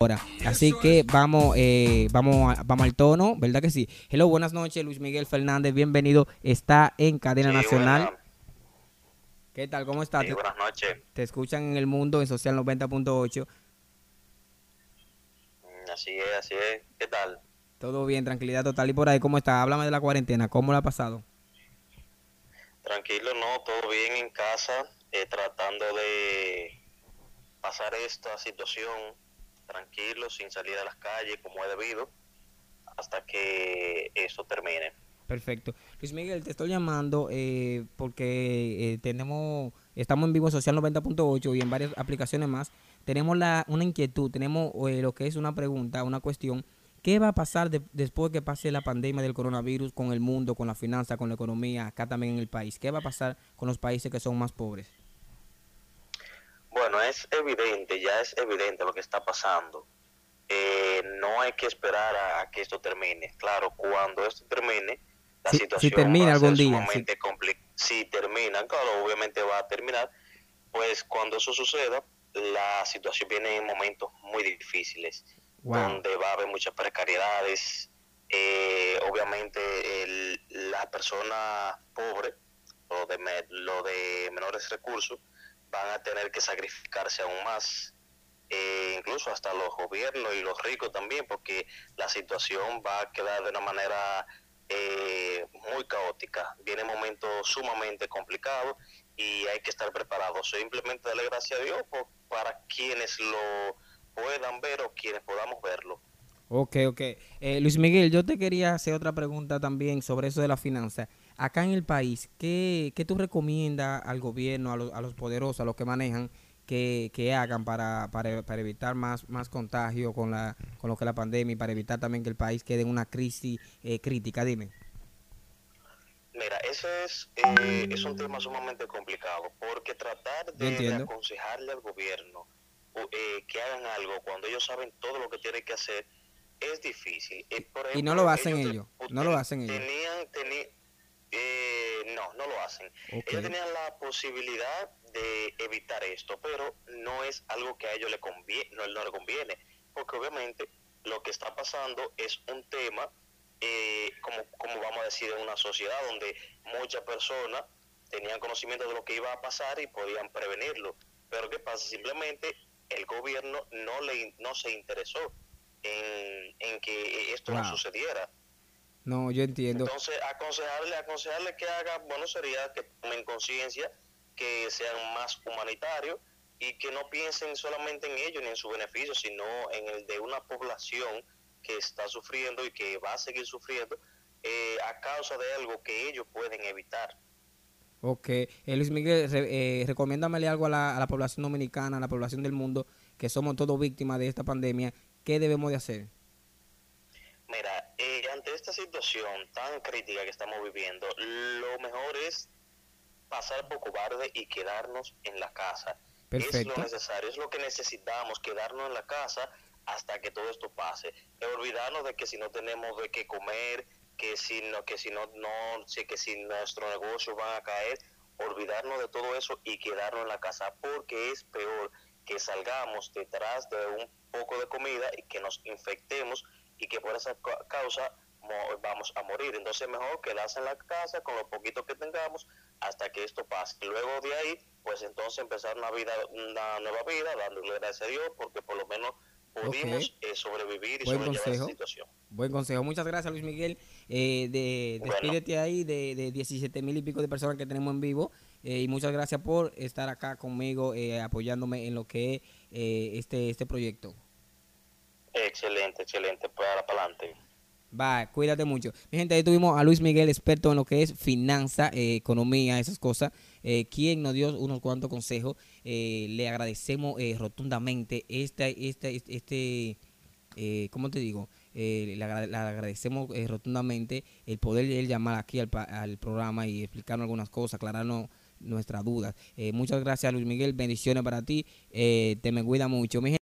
ahora. Así que vamos, eh, vamos, vamos al tono, ¿verdad que sí? Hello, buenas noches, Luis Miguel Fernández, bienvenido. Está en cadena nacional. ¿Qué tal? ¿Cómo estás? Sí, buenas noches. Te escuchan en el mundo en Social 90.8. Mm, así es, así es. ¿Qué tal? Todo bien, tranquilidad total. ¿Y por ahí cómo está? Háblame de la cuarentena, ¿cómo la ha pasado? Tranquilo, no, todo bien en casa, eh, tratando de pasar esta situación tranquilo, sin salir a las calles como he debido, hasta que eso termine. Perfecto. Luis Miguel, te estoy llamando eh, porque eh, tenemos, estamos en vivo Social 90.8 y en varias aplicaciones más. Tenemos la, una inquietud, tenemos lo que es una pregunta, una cuestión ¿Qué va a pasar después que pase la pandemia del coronavirus con el mundo, con la finanza, con la economía, acá también en el país? ¿Qué va a pasar con los países que son más pobres? Bueno, es evidente, ya es evidente lo que está pasando. Eh, no hay que esperar a, que esto termine. Claro, cuando esto termine, la situación si termina algún día, si termina, claro, obviamente va a terminar, pues cuando eso suceda, la situación viene en momentos muy difíciles donde va a haber muchas precariedades. Eh, obviamente las personas pobres o de, lo de menores recursos van a tener que sacrificarse aún más, eh, incluso hasta los gobiernos y los ricos también, porque la situación va a quedar de una manera eh, muy caótica. Viene momentos sumamente complicados y hay que estar preparados. Simplemente darle gracias a Dios para quienes lo puedan ver o quienes podamos verlo. Ok, ok. Eh, Luis Miguel, yo te quería hacer otra pregunta también sobre eso de la finanza. Acá en el país, ¿qué, qué tú recomiendas al gobierno, a los, a los poderosos, a los que manejan, que, que hagan para, para, para, evitar más, más contagio con, la, con lo que es la pandemia y para evitar también que el país quede en una crisis eh, crítica? Dime. Mira, ese es, eh, es un tema sumamente complicado porque tratar de aconsejarle al gobierno eh, que hagan algo cuando ellos saben todo lo que tienen que hacer es difícil. Eh, y no lo hacen ellos, no lo hacen ellos. Tenían, eh, no, no lo hacen. Ellos tenían la posibilidad de evitar esto, pero no es algo que a ellos le conviene, no, no le conviene, porque obviamente lo que está pasando es un tema, como, como vamos a decir, en una sociedad donde muchas personas tenían conocimiento de lo que iba a pasar y podían prevenirlo. Pero ¿qué pasa? Simplemente el gobierno no le no se interesó en, que esto no sucediera. No, yo entiendo. Entonces, aconsejarle, aconsejarle que haga, bueno, sería que tomen conciencia, que sean más humanitarios y que no piensen solamente en ellos ni en su beneficio, sino en el de una población que está sufriendo y que va a seguir sufriendo eh, a causa de algo que ellos pueden evitar. Ok. Eh, Luis Miguel, eh, recomiéndamele algo a la, a la, población dominicana, a la población del mundo, que somos todos víctimas de esta pandemia. ¿Qué debemos de hacer? Esta situación tan crítica que estamos viviendo, lo mejor es pasar por cobarde y quedarnos en la casa. Es lo necesario, es lo que necesitamos, quedarnos en la casa hasta que todo esto pase. olvidarnos de que si no tenemos de qué comer, que si no, que si no, no, que si nuestro negocio va a caer, olvidarnos de todo eso y quedarnos en la casa, porque es peor que salgamos detrás de un poco de comida y que nos infectemos y que por esa causa vamos a morir. Entonces mejor quedarse en la casa con lo poquito que tengamos hasta que esto pase. Y luego de ahí, pues entonces empezar una vida, una nueva vida, dándole gracias a Dios, porque por lo menos pudimos eh, sobrevivir y Buen consejo. situación. Buen consejo. Muchas gracias, Luis Miguel. Eh, de, despídete ahí de, de 17 mil y pico de personas que tenemos en vivo. Eh, y muchas gracias por estar acá conmigo, eh, apoyándome en lo que es este, este proyecto. Excelente, excelente. Para, para adelante. Va, cuídate mucho. Mi gente, ahí tuvimos a Luis Miguel, experto en lo que es finanza, economía, esas cosas, quien nos dio unos cuantos consejos. le agradecemos rotundamente este, este, este, ¿cómo te digo? Eh, le, agradecemos eh, rotundamente el poder llamar aquí al, programa y explicarnos algunas cosas, aclararnos nuestras dudas. Eh, muchas gracias Luis Miguel, bendiciones para ti, te me cuida mucho. Mi